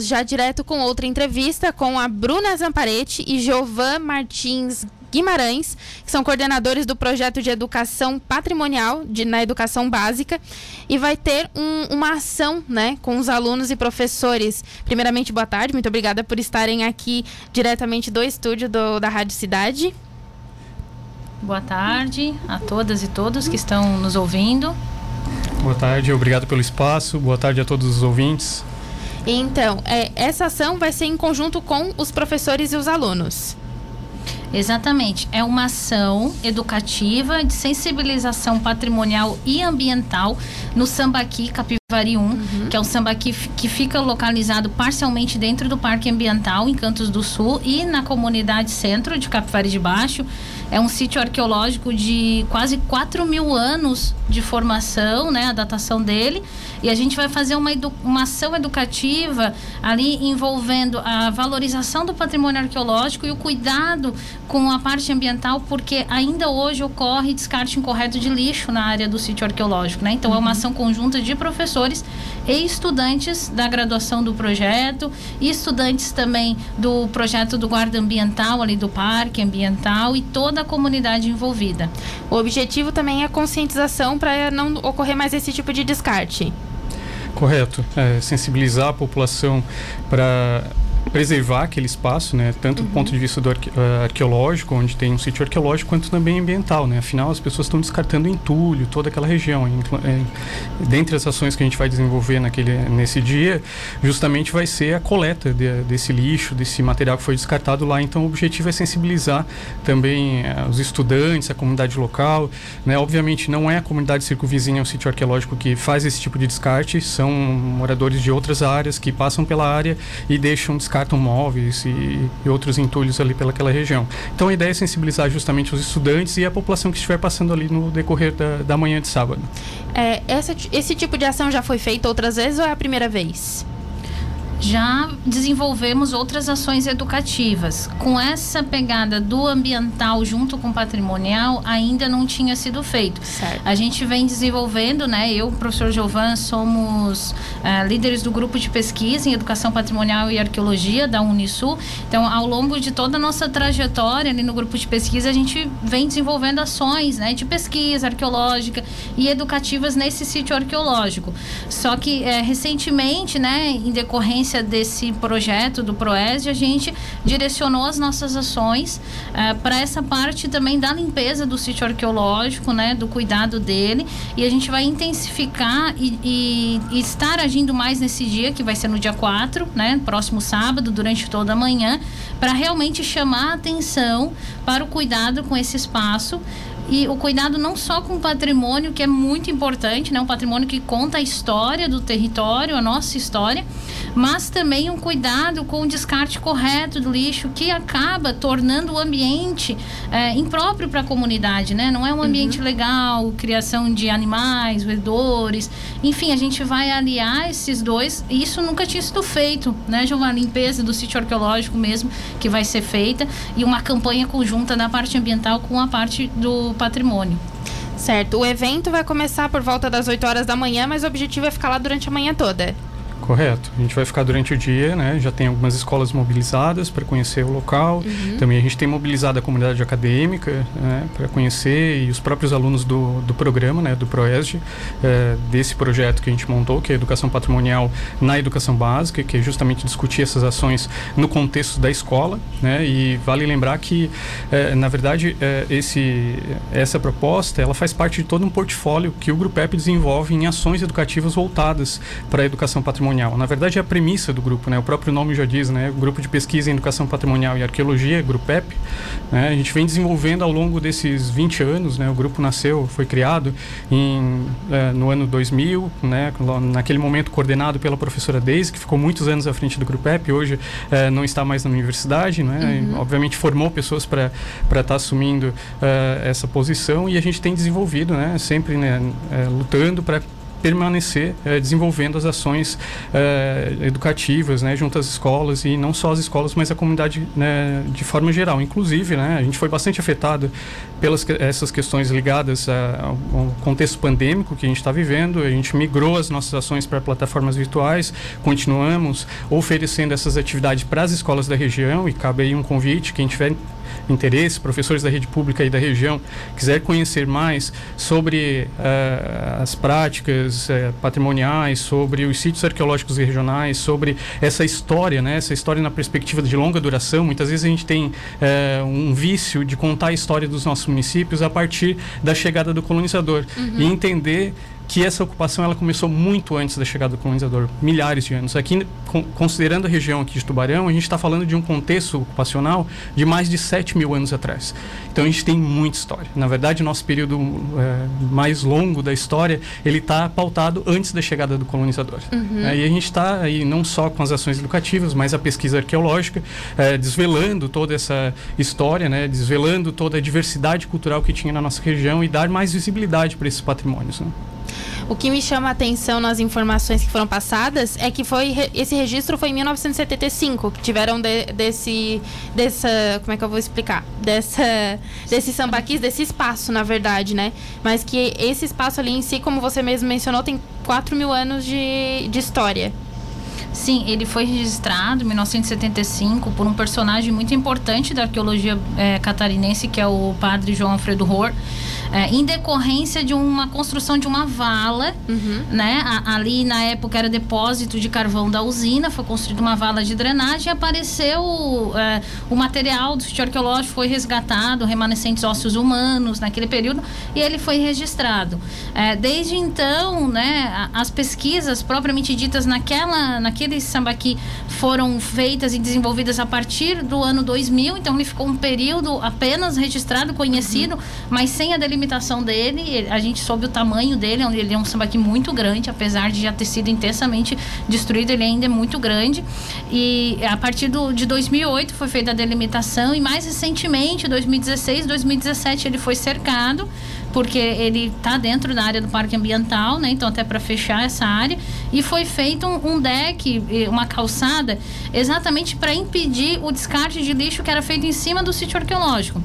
já direto com outra entrevista com a Bruna Zamparetti e Giovan Martins Guimarães, que são coordenadores do projeto de educação patrimonial de, na educação básica, e vai ter um, uma ação né, com os alunos e professores. Primeiramente, boa tarde, muito obrigada por estarem aqui diretamente do estúdio do, da Rádio Cidade. Boa tarde a todas e todos que estão nos ouvindo. Boa tarde, obrigado pelo espaço. Boa tarde a todos os ouvintes. Então, é, essa ação vai ser em conjunto com os professores e os alunos. Exatamente. É uma ação educativa de sensibilização patrimonial e ambiental no Sambaqui Capivari 1, uhum. que é um sambaqui que fica localizado parcialmente dentro do Parque Ambiental, em Cantos do Sul, e na comunidade centro de Capivari de Baixo. É um sítio arqueológico de quase 4 mil anos de formação, né? A datação dele. E a gente vai fazer uma, uma ação educativa ali envolvendo a valorização do patrimônio arqueológico e o cuidado com a parte ambiental, porque ainda hoje ocorre descarte incorreto de lixo na área do sítio arqueológico, né? Então é uma uhum. ação conjunta de professores e estudantes da graduação do projeto e estudantes também do projeto do guarda ambiental ali do parque ambiental e toda a comunidade envolvida. O objetivo também é a conscientização para não ocorrer mais esse tipo de descarte. Correto. É, sensibilizar a população para preservar aquele espaço, né, tanto uhum. do ponto de vista do arque uh, arqueológico, onde tem um sítio arqueológico, quanto também ambiental, né? Afinal, as pessoas estão descartando entulho, toda aquela região. É, dentre as ações que a gente vai desenvolver naquele, nesse dia, justamente vai ser a coleta de, desse lixo, desse material que foi descartado lá. Então, o objetivo é sensibilizar também uh, os estudantes, a comunidade local, né? Obviamente, não é a comunidade circunvizinha ao sítio arqueológico que faz esse tipo de descarte, são moradores de outras áreas que passam pela área e deixam descarte descartam móveis e, e outros entulhos ali pelaquela região. Então a ideia é sensibilizar justamente os estudantes e a população que estiver passando ali no decorrer da, da manhã de sábado. É, essa, esse tipo de ação já foi feito outras vezes ou é a primeira vez? Já desenvolvemos outras ações educativas. Com essa pegada do ambiental junto com o patrimonial, ainda não tinha sido feito. Certo. A gente vem desenvolvendo, né? Eu, o professor Giovan, somos uh, líderes do grupo de pesquisa em educação patrimonial e arqueologia da Unisul. Então, ao longo de toda a nossa trajetória ali no grupo de pesquisa, a gente vem desenvolvendo ações, né, de pesquisa arqueológica e educativas nesse sítio arqueológico. Só que é, recentemente, né, em decorrência desse projeto do Proes, a gente direcionou as nossas ações uh, para essa parte também da limpeza do sítio arqueológico, né, do cuidado dele, e a gente vai intensificar e, e, e estar agindo mais nesse dia, que vai ser no dia 4, né, próximo sábado, durante toda a manhã, para realmente chamar a atenção para o cuidado com esse espaço e o cuidado não só com o patrimônio, que é muito importante, né? Um patrimônio que conta a história do território, a nossa história, mas também um cuidado com o descarte correto do lixo, que acaba tornando o ambiente é, impróprio para a comunidade, né? Não é um ambiente uhum. legal, criação de animais, roedores, enfim, a gente vai aliar esses dois, e isso nunca tinha sido feito, né? Uma limpeza do sítio arqueológico mesmo, que vai ser feita, e uma campanha conjunta da parte ambiental com a parte do patrimônio. Certo. O evento vai começar por volta das 8 horas da manhã, mas o objetivo é ficar lá durante a manhã toda. Correto. A gente vai ficar durante o dia, né? Já tem algumas escolas mobilizadas para conhecer o local. Uhum. Também a gente tem mobilizado a comunidade acadêmica né? para conhecer e os próprios alunos do, do programa, né? Do Proesg, é, desse projeto que a gente montou, que é a educação patrimonial na educação básica, que é justamente discutir essas ações no contexto da escola, né? E vale lembrar que, é, na verdade, é, esse, essa proposta, ela faz parte de todo um portfólio que o Grupep desenvolve em ações educativas voltadas para a educação patrimonial patrimonial. Na verdade, é a premissa do grupo, né? O próprio nome já diz, né? O Grupo de Pesquisa em Educação Patrimonial e Arqueologia, GRUPEP. Né? A gente vem desenvolvendo ao longo desses 20 anos, né? O grupo nasceu, foi criado em, é, no ano 2000, né? Naquele momento coordenado pela professora Deise, que ficou muitos anos à frente do GRUPEP, hoje é, não está mais na universidade, né? Uhum. Obviamente formou pessoas para estar tá assumindo é, essa posição e a gente tem desenvolvido, né? Sempre né? É, lutando para permanecer é, desenvolvendo as ações é, educativas, né, junto às escolas e não só as escolas, mas a comunidade né, de forma geral. Inclusive, né, a gente foi bastante afetado pelas essas questões ligadas ao, ao contexto pandêmico que a gente está vivendo. A gente migrou as nossas ações para plataformas virtuais, continuamos oferecendo essas atividades para as escolas da região e cabe aí um convite quem tiver interesse, professores da rede pública e da região, quiser conhecer mais sobre uh, as práticas uh, patrimoniais, sobre os sítios arqueológicos regionais, sobre essa história, né, essa história na perspectiva de longa duração, muitas vezes a gente tem uh, um vício de contar a história dos nossos municípios a partir da chegada do colonizador uhum. e entender que essa ocupação ela começou muito antes da chegada do colonizador, milhares de anos. Aqui, considerando a região aqui de Tubarão, a gente está falando de um contexto ocupacional de mais de 7 mil anos atrás. Então a gente tem muita história. Na verdade, nosso período é, mais longo da história, ele está pautado antes da chegada do colonizador. Uhum. É, e a gente está aí não só com as ações educativas, mas a pesquisa arqueológica, é, desvelando toda essa história, né, desvelando toda a diversidade cultural que tinha na nossa região e dar mais visibilidade para esses patrimônios. Né? O que me chama a atenção nas informações que foram passadas é que foi esse registro foi em 1975 que tiveram de, desse dessa como é que eu vou explicar? Dessa desse sambaquis desse espaço na verdade né? Mas que esse espaço ali em si como você mesmo mencionou tem 4 mil anos de, de história. Sim, ele foi registrado em 1975 por um personagem muito importante da arqueologia é, catarinense, que é o padre João Alfredo Rohr é, em decorrência de uma construção de uma vala, uhum. né? A, ali na época era depósito de carvão da usina, foi construída uma vala de drenagem e apareceu é, o material do sítio arqueológico foi resgatado, remanescentes ósseos humanos naquele período e ele foi registrado. É, desde então, né, as pesquisas propriamente ditas naquela, naquele sambaqui foram feitas e desenvolvidas a partir do ano 2000, então ele ficou um período apenas registrado, conhecido, uhum. mas sem a delimitação limitação dele, a gente soube o tamanho dele, ele é um sambaqui muito grande, apesar de já ter sido intensamente destruído, ele ainda é muito grande. E a partir do, de 2008 foi feita a delimitação e mais recentemente, 2016, 2017, ele foi cercado porque ele está dentro da área do parque ambiental, né? Então até para fechar essa área e foi feito um, um deck, uma calçada, exatamente para impedir o descarte de lixo que era feito em cima do sítio arqueológico.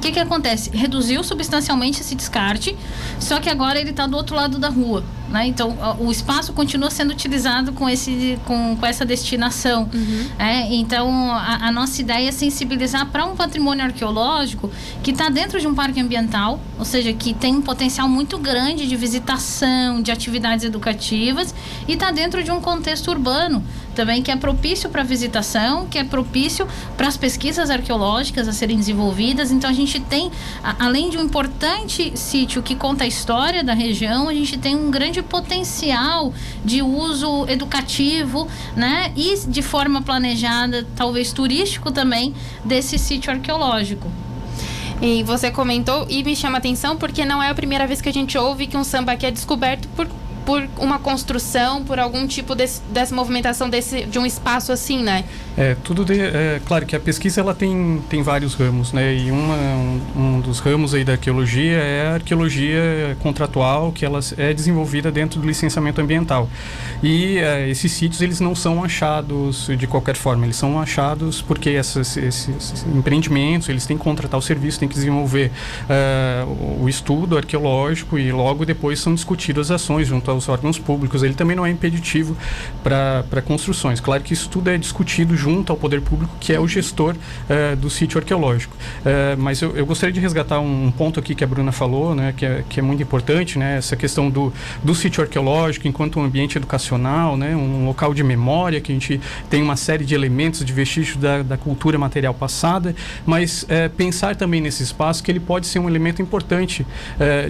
O que, que acontece? Reduziu substancialmente esse descarte, só que agora ele está do outro lado da rua. Né? Então, o espaço continua sendo utilizado com, esse, com, com essa destinação. Uhum. É, então, a, a, nossa ideia é sensibilizar para um patrimônio arqueológico que está dentro de um parque ambiental, ou seja, que tem um potencial muito grande de visitação, de atividades educativas, e está dentro de um contexto urbano também que é propício para visitação, que é propício para as pesquisas arqueológicas a serem desenvolvidas. Então a gente tem, além de um importante sítio que conta a história da região, a gente tem um grande potencial de uso educativo, né? E de forma planejada, talvez turístico também, desse sítio arqueológico. E você comentou e me chama atenção porque não é a primeira vez que a gente ouve que um samba aqui é descoberto por por uma construção, por algum tipo desse, dessa movimentação desse, de um espaço assim, né? É, tudo de, é claro que a pesquisa ela tem, tem vários ramos, né? E uma, um, um dos ramos aí da arqueologia é a arqueologia contratual, que ela é desenvolvida dentro do licenciamento ambiental. E é, esses sítios eles não são achados de qualquer forma, eles são achados porque essas, esses empreendimentos eles têm que contratar o serviço, têm que desenvolver é, o estudo arqueológico e logo depois são discutidas ações junto aos órgãos públicos, ele também não é impeditivo para construções. Claro que isso tudo é discutido junto ao poder público, que é o gestor uh, do sítio arqueológico. Uh, mas eu, eu, gostaria de resgatar um, ponto aqui que a Bruna falou, né, que, é, que é muito importante, né, essa questão do, do sítio arqueológico enquanto um ambiente educacional, né, um local de memória, que a gente tem uma série de elementos, de vestígios da, da cultura material passada, mas uh, pensar também nesse espaço que ele pode ser um elemento importante,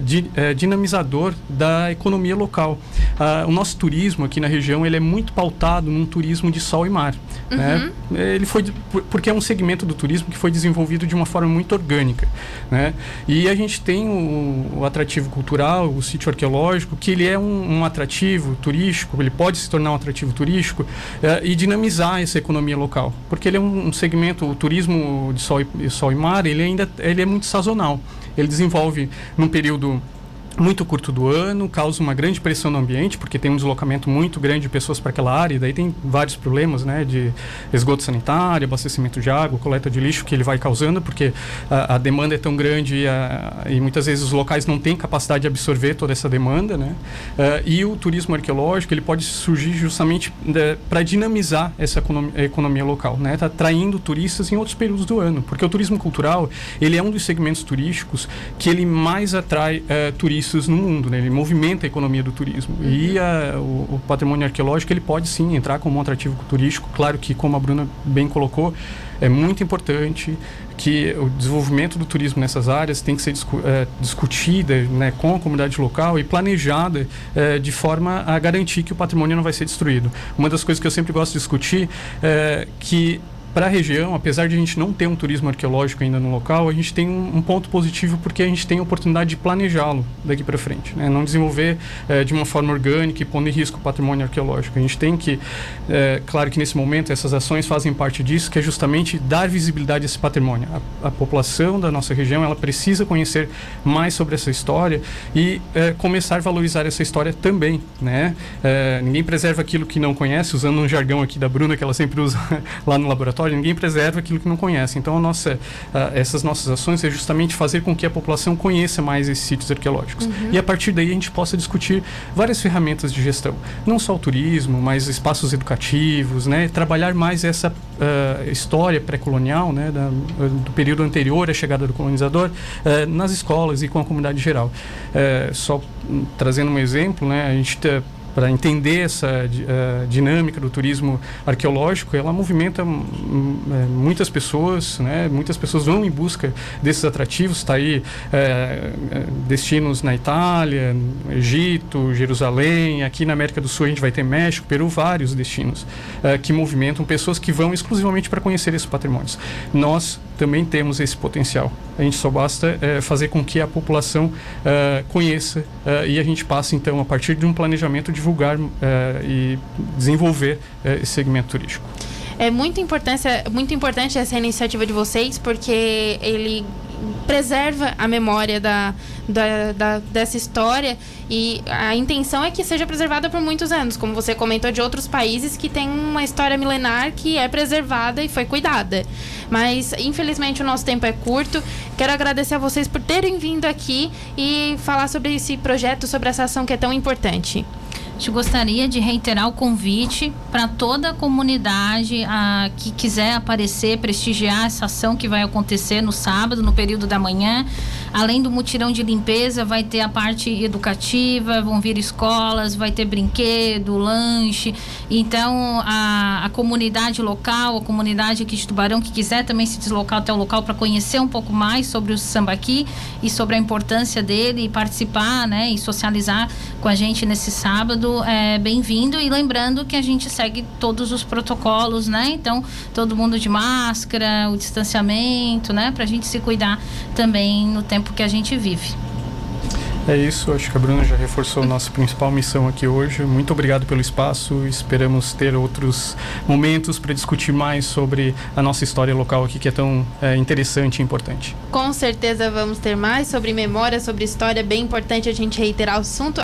de, dinamizador da economia local. Uh, o nosso turismo aqui na região ele é muito pautado num turismo de sol e mar. Né? Uhum. Né? Ele foi porque é um segmento do turismo que foi desenvolvido de uma forma muito orgânica. Né? E a gente tem o, o atrativo cultural, o sítio arqueológico, que ele é um, um atrativo turístico, ele pode se tornar um atrativo turístico uh, e dinamizar essa economia local. Porque ele é um, um segmento, o turismo de sol e, sol e mar, ele ainda ele é muito sazonal. Ele desenvolve num período muito curto do ano, causa uma grande pressão no ambiente, porque tem um deslocamento muito grande de pessoas para aquela área, e daí tem vários problemas, né, de esgoto sanitário, abastecimento de água, coleta de lixo que ele vai causando, porque a, a demanda é tão grande e, a, e, muitas vezes os locais não têm capacidade de absorver toda essa demanda, né, uh, e o turismo arqueológico, ele pode surgir justamente né, para dinamizar essa economia, economia local, né, tá atraindo turistas em outros períodos do ano, porque o turismo cultural, ele é um dos segmentos turísticos que ele mais atrai uh, turistas turistas no mundo, né? ele movimenta a economia do turismo. Uhum. E a, o, o, patrimônio arqueológico ele pode sim entrar como um atrativo turístico. Claro que, como a Bruna bem colocou, é muito importante que o desenvolvimento do turismo nessas áreas tem que ser discu é, discutida né, com a comunidade local e planejada é, de forma a garantir que o patrimônio não vai ser destruído. Uma das coisas que eu sempre gosto de discutir é que para a região, apesar de a gente não ter um turismo arqueológico ainda no local, a gente tem um, um ponto positivo porque a gente tem a oportunidade de planejá-lo daqui para frente, né? não desenvolver é, de uma forma orgânica e pondo em risco o patrimônio arqueológico. A gente tem que, é, claro que nesse momento essas ações fazem parte disso, que é justamente dar visibilidade a esse patrimônio. A, a população da nossa região ela precisa conhecer mais sobre essa história e é, começar a valorizar essa história também, né? ninguém preserva aquilo que não conhece, usando um jargão aqui da Bruna que ela sempre usa lá no laboratório ninguém preserva aquilo que não conhece. Então, nossa, uh, essas nossas ações é justamente fazer com que a população conheça mais esses sítios arqueológicos. Uhum. E a partir daí a gente possa discutir várias ferramentas de gestão. Não só o turismo, mas espaços educativos, né? trabalhar mais essa uh, história pré-colonial, né? Da, do período anterior à chegada do colonizador, uh, nas escolas e com a comunidade geral. só trazendo um exemplo, né? a gente para entender essa uh, dinâmica do turismo arqueológico, ela movimenta uh, muitas pessoas, né? Muitas pessoas vão em busca desses atrativos. Está aí uh, destinos na Itália, Egito, Jerusalém. Aqui na América do Sul a gente vai ter México, Peru, vários destinos que movimentam pessoas que vão exclusivamente para conhecer esses patrimônios. Nós também temos esse potencial. A gente só basta fazer com que a população conheça e a gente passe, então, a partir de um planejamento, divulgar uh, e desenvolver esse segmento turístico. É muito importante, muito importante essa iniciativa de vocês, porque ele preserva a memória da, da, da, dessa história e a intenção é que seja preservada por muitos anos, como você comentou de outros países que tem uma história milenar que é preservada e foi cuidada. Mas infelizmente o nosso tempo é curto. Quero agradecer a vocês por terem vindo aqui e falar sobre esse projeto, sobre essa ação que é tão importante gente gostaria de reiterar o convite para toda a comunidade a, que quiser aparecer, prestigiar essa ação que vai acontecer no sábado, no período da manhã. Além do mutirão de limpeza, vai ter a parte educativa, vão vir escolas, vai ter brinquedo, lanche. Então, a, a comunidade local, a comunidade aqui de Tubarão, que quiser também se deslocar até o local para conhecer um pouco mais sobre o sambaqui e sobre a importância dele e participar, né, e socializar com a gente nesse sábado é bem-vindo e lembrando que a gente segue todos os protocolos, né? Então, todo mundo de máscara, o distanciamento, né? Para a gente se cuidar também no tempo que a gente vive. É isso, acho que a Bruna já reforçou a nossa principal missão aqui hoje. Muito obrigado pelo espaço. Esperamos ter outros momentos para discutir mais sobre a nossa história local aqui, que é tão é, interessante e importante. Com certeza vamos ter mais sobre memória, sobre história. Bem importante a gente reiterar o assunto.